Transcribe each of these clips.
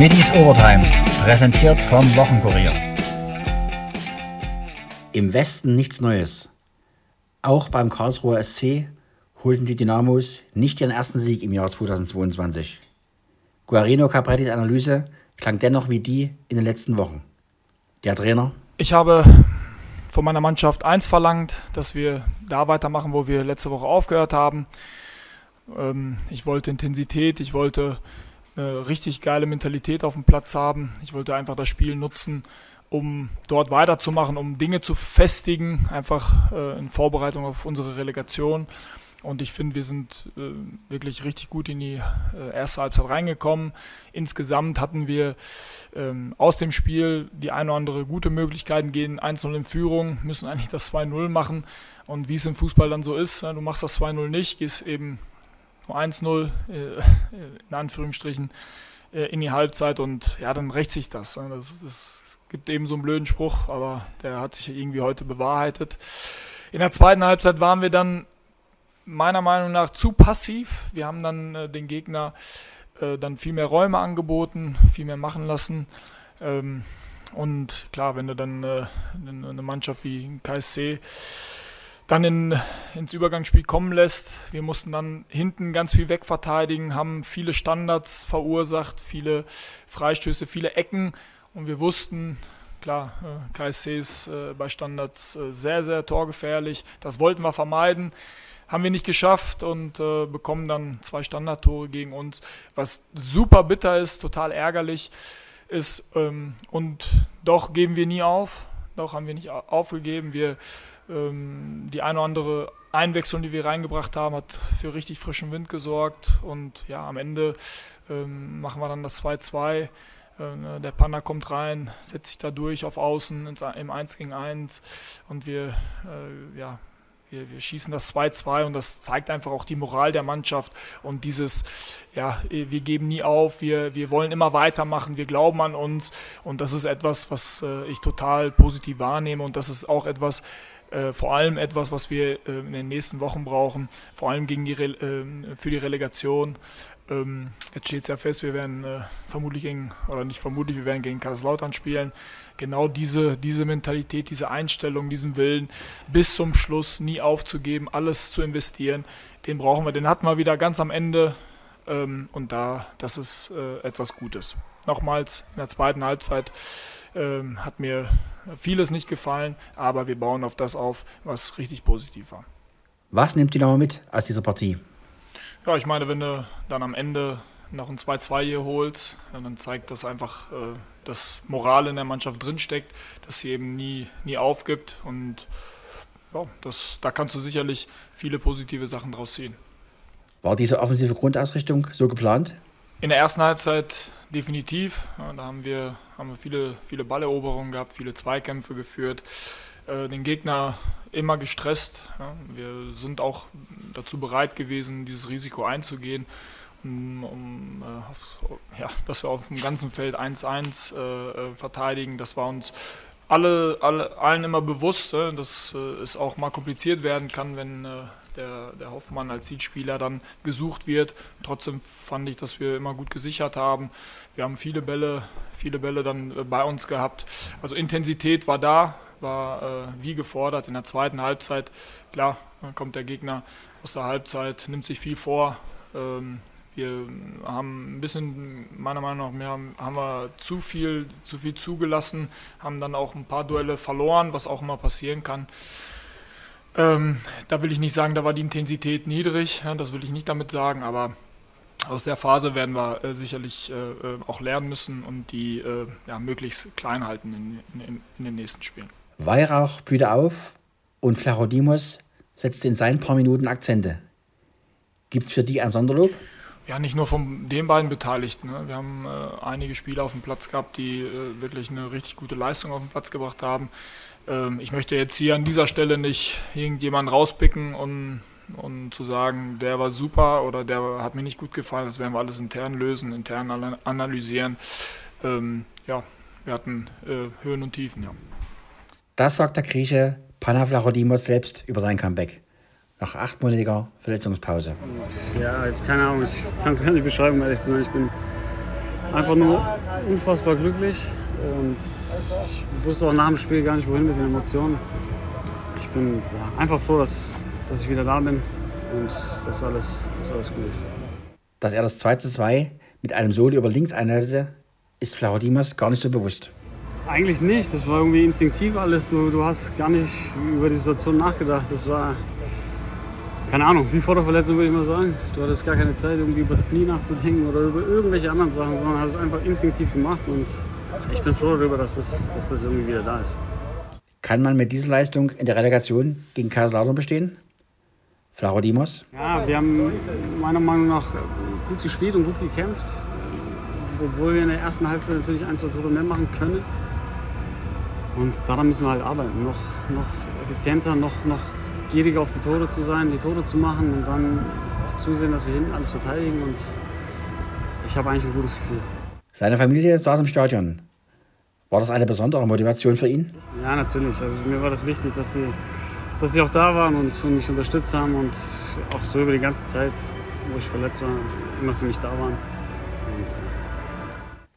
Middies Overtime, präsentiert vom Wochenkurier. Im Westen nichts Neues. Auch beim Karlsruher SC holten die Dynamos nicht ihren ersten Sieg im Jahr 2022. Guarino Caprettis Analyse klang dennoch wie die in den letzten Wochen. Der Trainer. Ich habe von meiner Mannschaft eins verlangt, dass wir da weitermachen, wo wir letzte Woche aufgehört haben. Ähm, ich wollte Intensität, ich wollte eine richtig geile Mentalität auf dem Platz haben. Ich wollte einfach das Spiel nutzen, um dort weiterzumachen, um Dinge zu festigen, einfach äh, in Vorbereitung auf unsere Relegation. Und ich finde, wir sind äh, wirklich richtig gut in die äh, erste Halbzeit reingekommen. Insgesamt hatten wir ähm, aus dem Spiel die eine oder andere gute Möglichkeiten, gehen 1-0 in Führung, müssen eigentlich das 2-0 machen. Und wie es im Fußball dann so ist, du machst das 2-0 nicht, gehst eben 1-0 äh, in Anführungsstrichen äh, in die Halbzeit und ja, dann rächt sich das. Ne? das. Das gibt eben so einen blöden Spruch, aber der hat sich irgendwie heute bewahrheitet. In der zweiten Halbzeit waren wir dann meiner Meinung nach zu passiv. Wir haben dann äh, den Gegner äh, dann viel mehr Räume angeboten, viel mehr machen lassen. Ähm, und klar, wenn du dann äh, eine Mannschaft wie KSC dann in, ins Übergangsspiel kommen lässt. Wir mussten dann hinten ganz viel wegverteidigen, haben viele Standards verursacht, viele Freistöße, viele Ecken und wir wussten, klar, äh, KSC ist äh, bei Standards äh, sehr, sehr torgefährlich. Das wollten wir vermeiden. Haben wir nicht geschafft und bekommen dann zwei Standardtore gegen uns, was super bitter ist, total ärgerlich ist. Ähm, und doch geben wir nie auf. Doch haben wir nicht aufgegeben. Wir ähm, die eine oder andere Einwechslung, die wir reingebracht haben, hat für richtig frischen Wind gesorgt. Und ja, am Ende ähm, machen wir dann das 2-2. Äh, ne, der Panda kommt rein, setzt sich da durch auf Außen im 1 gegen 1 und wir, äh, ja, wir, wir, schießen das 2-2 und das zeigt einfach auch die Moral der Mannschaft und dieses, ja, wir geben nie auf, wir, wir wollen immer weitermachen, wir glauben an uns und das ist etwas, was äh, ich total positiv wahrnehme und das ist auch etwas, äh, vor allem etwas, was wir äh, in den nächsten Wochen brauchen, vor allem gegen die Re äh, für die Relegation. Ähm, jetzt steht es ja fest, wir werden äh, vermutlich gegen, oder nicht vermutlich, wir werden gegen Kaiserslautern spielen. Genau diese, diese Mentalität, diese Einstellung, diesen Willen, bis zum Schluss nie aufzugeben, alles zu investieren, den brauchen wir. Den hatten wir wieder ganz am Ende ähm, und da, das ist äh, etwas Gutes. Nochmals, in der zweiten Halbzeit ähm, hat mir vieles nicht gefallen, aber wir bauen auf das auf, was richtig positiv war. Was nimmt ihr nochmal mit aus dieser Partie? Ja, ich meine, wenn du dann am Ende noch ein 2-2 hier holst, dann zeigt das einfach, äh, dass Moral in der Mannschaft drinsteckt, dass sie eben nie, nie aufgibt und ja, das, da kannst du sicherlich viele positive Sachen draus ziehen. War diese offensive Grundausrichtung so geplant? In der ersten Halbzeit definitiv. Da haben wir, haben wir viele, viele Balleroberungen gehabt, viele Zweikämpfe geführt, äh, den Gegner immer gestresst. Wir sind auch dazu bereit gewesen, dieses Risiko einzugehen, um, um äh, ja, dass wir auf dem ganzen Feld 1-1 äh, verteidigen. Das war uns alle, alle, allen immer bewusst, dass es auch mal kompliziert werden kann, wenn der, der Hoffmann als Zielspieler dann gesucht wird. Trotzdem fand ich, dass wir immer gut gesichert haben. Wir haben viele Bälle, viele Bälle dann äh, bei uns gehabt. Also Intensität war da, war äh, wie gefordert. In der zweiten Halbzeit, klar, dann kommt der Gegner aus der Halbzeit, nimmt sich viel vor. Ähm, wir haben ein bisschen, meiner Meinung nach, haben, haben wir zu viel, zu viel zugelassen, haben dann auch ein paar Duelle verloren, was auch immer passieren kann. Ähm, da will ich nicht sagen, da war die Intensität niedrig, ja, das will ich nicht damit sagen, aber aus der Phase werden wir äh, sicherlich äh, äh auch lernen müssen und die äh, ja, möglichst klein halten in, in, in, den nächsten Spielen. Weihrauch blühte auf und Flachodimos setzte in seinen paar Minuten Akzente. Gibt es für die ein Sonderlob? Ja, nicht nur von den beiden Beteiligten. Ne? Wir haben äh, einige Spieler auf dem Platz gehabt, die äh, wirklich eine richtig gute Leistung auf den Platz gebracht haben. Ähm, ich möchte jetzt hier an dieser Stelle nicht irgendjemanden rauspicken und, und zu sagen, der war super oder der hat mir nicht gut gefallen. Das werden wir alles intern lösen, intern analysieren. Ähm, ja, wir hatten äh, Höhen und Tiefen, ja. Das sagt der Grieche Panaflachodimos selbst über sein Comeback. Nach achtmonatiger Verletzungspause. Ja, keine Ahnung, ich kann es gar nicht beschreiben, ehrlich zu sein. Ich bin einfach nur unfassbar glücklich und ich wusste auch nach dem Spiel gar nicht, wohin mit den Emotionen. Ich bin ja, einfach froh, dass, dass ich wieder da bin und dass alles, dass alles gut ist. Dass er das 2 zu 2 mit einem Solo über links einleitete, ist Flachodimas gar nicht so bewusst. Eigentlich nicht, das war irgendwie instinktiv alles. Du, du hast gar nicht über die Situation nachgedacht. Das war, keine Ahnung, wie vor der Verletzung würde ich mal sagen. Du hattest gar keine Zeit, irgendwie über das Knie nachzudenken oder über irgendwelche anderen Sachen, sondern hast es einfach instinktiv gemacht und ich bin froh darüber, dass das, dass das irgendwie wieder da ist. Kann man mit dieser Leistung in der Relegation gegen Kaiserslautern bestehen? Flachodimos? Ja, wir haben meiner Meinung nach gut gespielt und gut gekämpft, obwohl wir in der ersten Halbzeit natürlich ein, zwei Tore mehr machen können. Und daran müssen wir halt arbeiten, noch, noch effizienter, noch, noch gieriger auf die Tore zu sein, die Tore zu machen und dann auch zusehen, dass wir hinten alles verteidigen. Und ich habe eigentlich ein gutes Gefühl. Seine Familie saß im Stadion. War das eine besondere Motivation für ihn? Ja, natürlich. Also mir war das wichtig, dass sie, dass sie auch da waren und, und mich unterstützt haben und auch so über die ganze Zeit, wo ich verletzt war, immer für mich da waren. Und,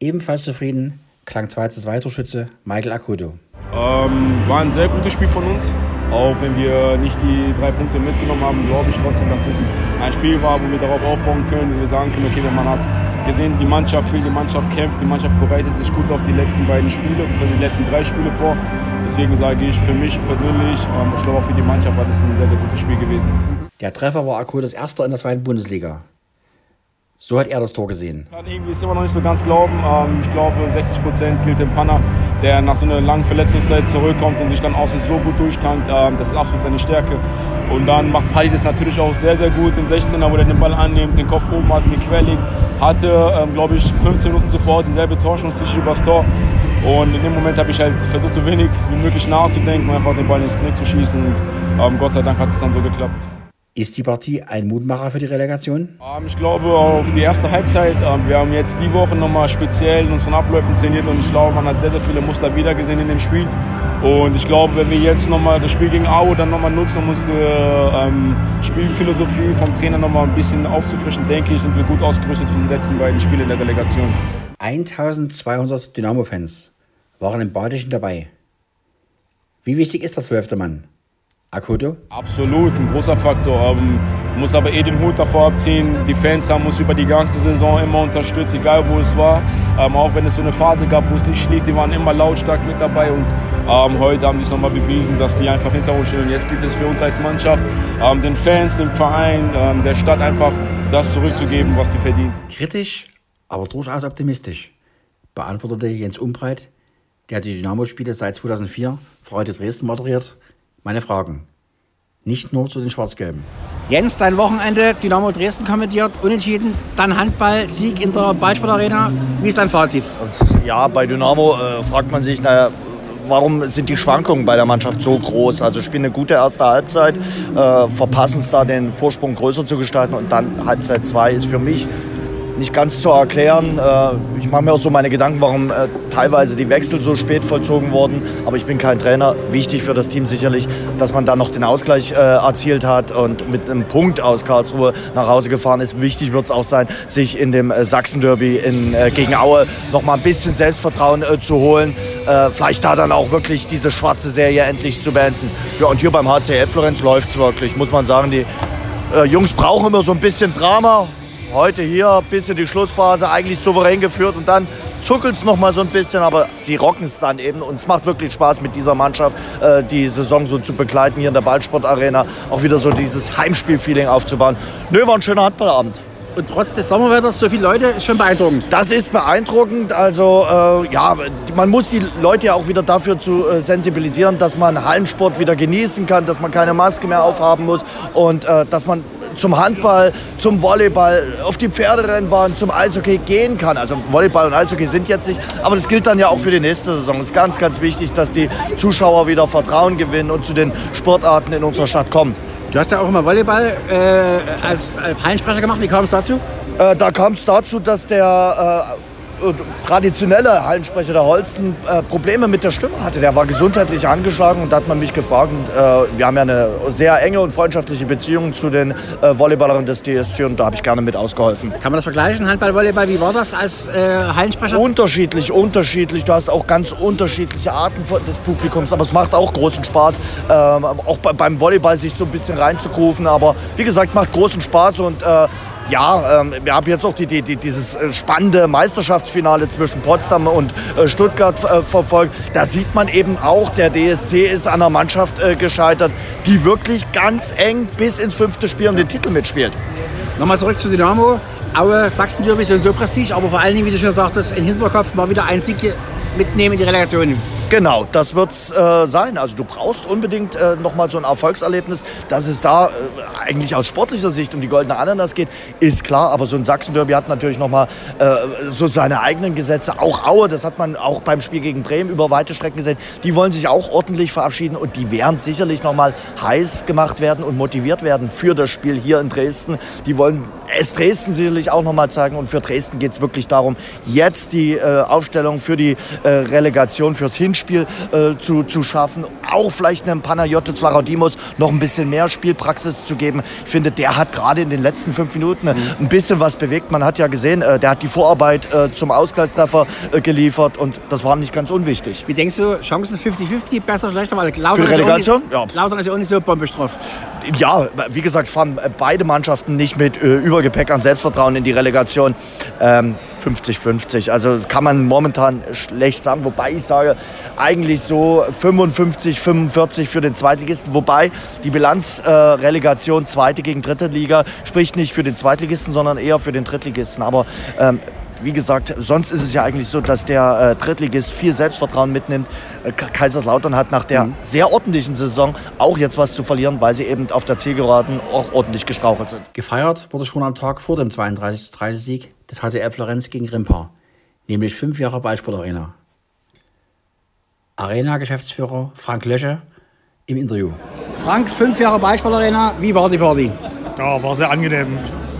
Ebenfalls zufrieden klang 2 zu 2 Torschütze Michael Akuto. Ähm, war ein sehr gutes Spiel von uns. Auch wenn wir nicht die drei Punkte mitgenommen haben, glaube ich trotzdem, dass es ein Spiel war, wo wir darauf aufbauen können, wo wir sagen können, okay, man hat gesehen, die Mannschaft will, die Mannschaft kämpft, die Mannschaft bereitet sich gut auf die letzten beiden Spiele, also die letzten drei Spiele vor. Deswegen sage ich für mich persönlich, ähm, ich glaube auch für die Mannschaft war das ein sehr, sehr gutes Spiel gewesen. Der Treffer war Akutos erster in der zweiten Bundesliga. So hat er das Tor gesehen. Ich kann irgendwie es immer noch nicht so ganz glauben. Ähm, ich glaube, 60 Prozent gilt dem Panner, der nach so einer langen Verletzungszeit zurückkommt und sich dann außen so gut durchtankt. Ähm, das ist absolut seine Stärke. Und dann macht Paddy das natürlich auch sehr, sehr gut im 16er, wo er den Ball annimmt, den Kopf oben hat, mit Quellig. Hatte, ähm, glaube ich, 15 Minuten zuvor dieselbe Torchance übers Tor. Und in dem Moment habe ich halt versucht, so wenig wie möglich nachzudenken einfach den Ball ins Knie zu schießen. Und Gott sei Dank hat es dann so geklappt. Ist die Partie ein Mutmacher für die Relegation? Ähm, ich glaube auf die erste Halbzeit. Ähm, wir haben jetzt die Woche nochmal speziell in unseren Abläufen trainiert und ich glaube, man hat sehr, sehr viele Muster wiedergesehen in dem Spiel. Und ich glaube, wenn wir jetzt nochmal das Spiel gegen Aue dann nochmal nutzen, um unsere ähm, Spielphilosophie vom Trainer nochmal ein bisschen aufzufrischen, denke ich, sind wir gut ausgerüstet für die letzten beiden Spiele in der Relegation. 1200 Dynamo-Fans waren im Badischen dabei. Wie wichtig ist der zwölfte Mann? Akuto? Absolut, ein großer Faktor. Ähm, muss aber eh den Hut davor abziehen. Die Fans haben uns über die ganze Saison immer unterstützt, egal wo es war. Ähm, auch wenn es so eine Phase gab, wo es nicht schlief, die waren immer lautstark mit dabei. Und ähm, heute haben sie es nochmal bewiesen, dass sie einfach hinter uns stehen. Und jetzt gilt es für uns als Mannschaft, ähm, den Fans, dem Verein, ähm, der Stadt einfach das zurückzugeben, was sie verdient. Kritisch, aber durchaus optimistisch, beantwortete Jens Umbreit, der die Dynamo-Spiele seit 2004 für heute Dresden moderiert, meine Fragen. Nicht nur zu den Schwarz-Gelben. Jens, dein Wochenende, Dynamo Dresden kommentiert, unentschieden, dann Handball, Sieg in der Ballsportarena. Wie ist dein Fazit? Ja, bei Dynamo äh, fragt man sich, naja, warum sind die Schwankungen bei der Mannschaft so groß? Also spielen eine gute erste Halbzeit, äh, verpassen es da den Vorsprung größer zu gestalten und dann Halbzeit 2 ist für mich nicht ganz zu erklären. Äh, ich mache mir auch so meine Gedanken, warum äh, teilweise die Wechsel so spät vollzogen wurden. Aber ich bin kein Trainer. Wichtig für das Team sicherlich, dass man dann noch den Ausgleich äh, erzielt hat und mit einem Punkt aus Karlsruhe nach Hause gefahren ist. Wichtig wird es auch sein, sich in dem Sachsen-Derby gegen Aue noch mal ein bisschen Selbstvertrauen zu holen. vielleicht da dann auch wirklich diese schwarze Serie endlich zu beenden. Ja, und hier beim HCL Florenz läuft es wirklich, muss man sagen. Die Jungs brauchen immer so ein bisschen Drama heute hier bis in die Schlussphase eigentlich souverän geführt und dann zuckelt es noch mal so ein bisschen, aber sie rocken es dann eben und es macht wirklich Spaß mit dieser Mannschaft äh, die Saison so zu begleiten hier in der Ballsportarena, auch wieder so dieses Heimspiel-Feeling aufzubauen. Nö, war ein schöner Handballabend. Und trotz des Sommerwetters so viele Leute ist schon beeindruckend. Das ist beeindruckend. Also äh, ja, man muss die Leute ja auch wieder dafür zu äh, sensibilisieren, dass man Hallensport wieder genießen kann, dass man keine Maske mehr aufhaben muss und äh, dass man zum Handball, zum Volleyball, auf die Pferderennbahn, zum Eishockey gehen kann. Also Volleyball und Eishockey sind jetzt nicht, aber das gilt dann ja auch für die nächste Saison. Es ist ganz, ganz wichtig, dass die Zuschauer wieder Vertrauen gewinnen und zu den Sportarten in unserer Stadt kommen. Du hast ja auch immer Volleyball äh, als Hallensprecher gemacht. Wie kam es dazu? Äh, da kam es dazu, dass der traditionelle Hallensprecher der Holsten äh, Probleme mit der Stimme hatte. Der war gesundheitlich angeschlagen und da hat man mich gefragt. Und, äh, wir haben ja eine sehr enge und freundschaftliche Beziehung zu den äh, Volleyballerinnen des DSC und da habe ich gerne mit ausgeholfen. Kann man das vergleichen, Handball, Volleyball? Wie war das als äh, Hallensprecher? Unterschiedlich, unterschiedlich. Du hast auch ganz unterschiedliche Arten des Publikums, aber es macht auch großen Spaß, ähm, auch beim Volleyball sich so ein bisschen reinzugrufen. Aber wie gesagt, macht großen Spaß und äh, ja, ähm, wir haben jetzt auch die, die, die, dieses äh, spannende Meisterschaftsfinale zwischen Potsdam und äh, Stuttgart äh, verfolgt. Da sieht man eben auch, der DSC ist an einer Mannschaft äh, gescheitert, die wirklich ganz eng bis ins fünfte Spiel um den Titel mitspielt. Nochmal zurück zu Dynamo. Aue, Sachsen-Derby sind so Prestige, aber vor allen Dingen, wie du schon sagtest, im Hinterkopf mal wieder ein Sieg mitnehmen in die Relegation. Genau, das wird es äh, sein. Also du brauchst unbedingt äh, nochmal so ein Erfolgserlebnis. Dass es da äh, eigentlich aus sportlicher Sicht um die goldene Ananas geht, ist klar. Aber so ein Sachsen-Derby hat natürlich nochmal äh, so seine eigenen Gesetze. Auch Aue, das hat man auch beim Spiel gegen Bremen über weite Strecken gesehen. Die wollen sich auch ordentlich verabschieden und die werden sicherlich nochmal heiß gemacht werden und motiviert werden für das Spiel hier in Dresden. Die wollen es Dresden sicherlich auch nochmal zeigen. Und für Dresden geht es wirklich darum, jetzt die äh, Aufstellung für die äh, Relegation, fürs Hinspiel Spiel äh, zu, zu schaffen. Auch vielleicht einem Panayotis Varadimos noch ein bisschen mehr Spielpraxis zu geben. Ich finde, der hat gerade in den letzten fünf Minuten mhm. ein bisschen was bewegt. Man hat ja gesehen, äh, der hat die Vorarbeit äh, zum Ausgleichstreffer geliefert und das war nicht ganz unwichtig. Wie denkst du, Chancen 50-50, besser, schlechter? Weil Lautern Für Relegation? Ist ja. Lautern ist ja auch nicht so bombisch drauf. Ja, wie gesagt, fahren beide Mannschaften nicht mit äh, Übergepäck an Selbstvertrauen in die Relegation. Ähm, 50-50. Also das kann man momentan schlecht sagen. Wobei ich sage, eigentlich so 55, 45 für den Zweitligisten. Wobei die Bilanzrelegation äh, zweite gegen dritte Liga spricht nicht für den Zweitligisten, sondern eher für den Drittligisten. Aber ähm, wie gesagt, sonst ist es ja eigentlich so, dass der äh, Drittligist viel Selbstvertrauen mitnimmt. Äh, Kaiserslautern hat nach der mhm. sehr ordentlichen Saison auch jetzt was zu verlieren, weil sie eben auf der Zielgeraden auch ordentlich gestrauchelt sind. Gefeiert wurde schon am Tag vor dem 32-30-Sieg des HCR Florenz gegen Rimpa, nämlich fünf Jahre Ballsport Arena. Arena-Geschäftsführer Frank Lösche im Interview. Frank, fünf Jahre Ballsport Arena, wie war die Party? Ja, war sehr angenehm.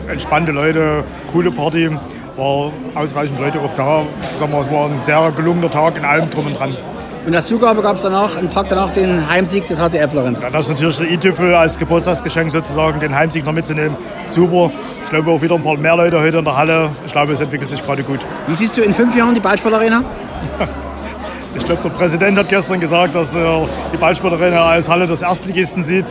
Entspannte Leute, coole Party, war ausreichend Leute auch da. Sagen wir, es war ein sehr gelungener Tag in allem drum und dran. Und als Zugabe gab es danach, einen Tag danach, den Heimsieg des HCR Florenz. Ja, das ist natürlich der i-Tüffel als Geburtstagsgeschenk sozusagen, den Heimsieg noch mitzunehmen. Super. Ich glaube auch wieder ein paar mehr Leute heute in der Halle. Ich glaube, es entwickelt sich gerade gut. Wie siehst du in fünf Jahren die Ballsportarena? ich glaube, der Präsident hat gestern gesagt, dass er die Ballsportarena als Halle des Erstligisten sieht.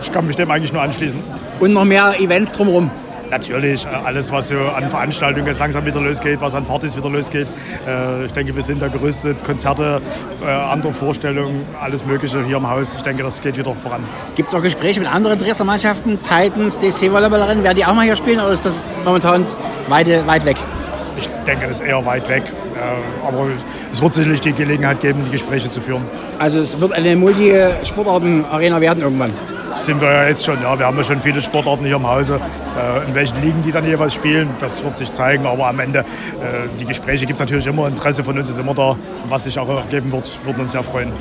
Ich kann mich dem eigentlich nur anschließen. Und noch mehr Events drumherum? Natürlich, äh, alles, was so an Veranstaltungen jetzt langsam wieder losgeht, was an Partys wieder losgeht. Äh, ich denke, wir sind da gerüstet. Konzerte, äh, andere Vorstellungen, alles Mögliche hier im Haus. Ich denke, das geht wieder voran. Gibt es auch Gespräche mit anderen Dresdner Mannschaften, Titans, DC-Volleyballerinnen? Werden die auch mal hier spielen oder ist das momentan weit, weit weg? Ich denke, das ist eher weit weg. Aber es wird sicherlich die Gelegenheit geben, die Gespräche zu führen. Also es wird eine Multisportarten-Arena werden irgendwann? Sind wir ja jetzt schon. Ja, wir haben ja schon viele Sportarten hier im Hause. Äh, in welchen Ligen die dann jeweils spielen, das wird sich zeigen. Aber am Ende, äh, die Gespräche gibt es natürlich immer. Interesse von uns ist immer da. Was sich auch ergeben wird, würden uns sehr freuen.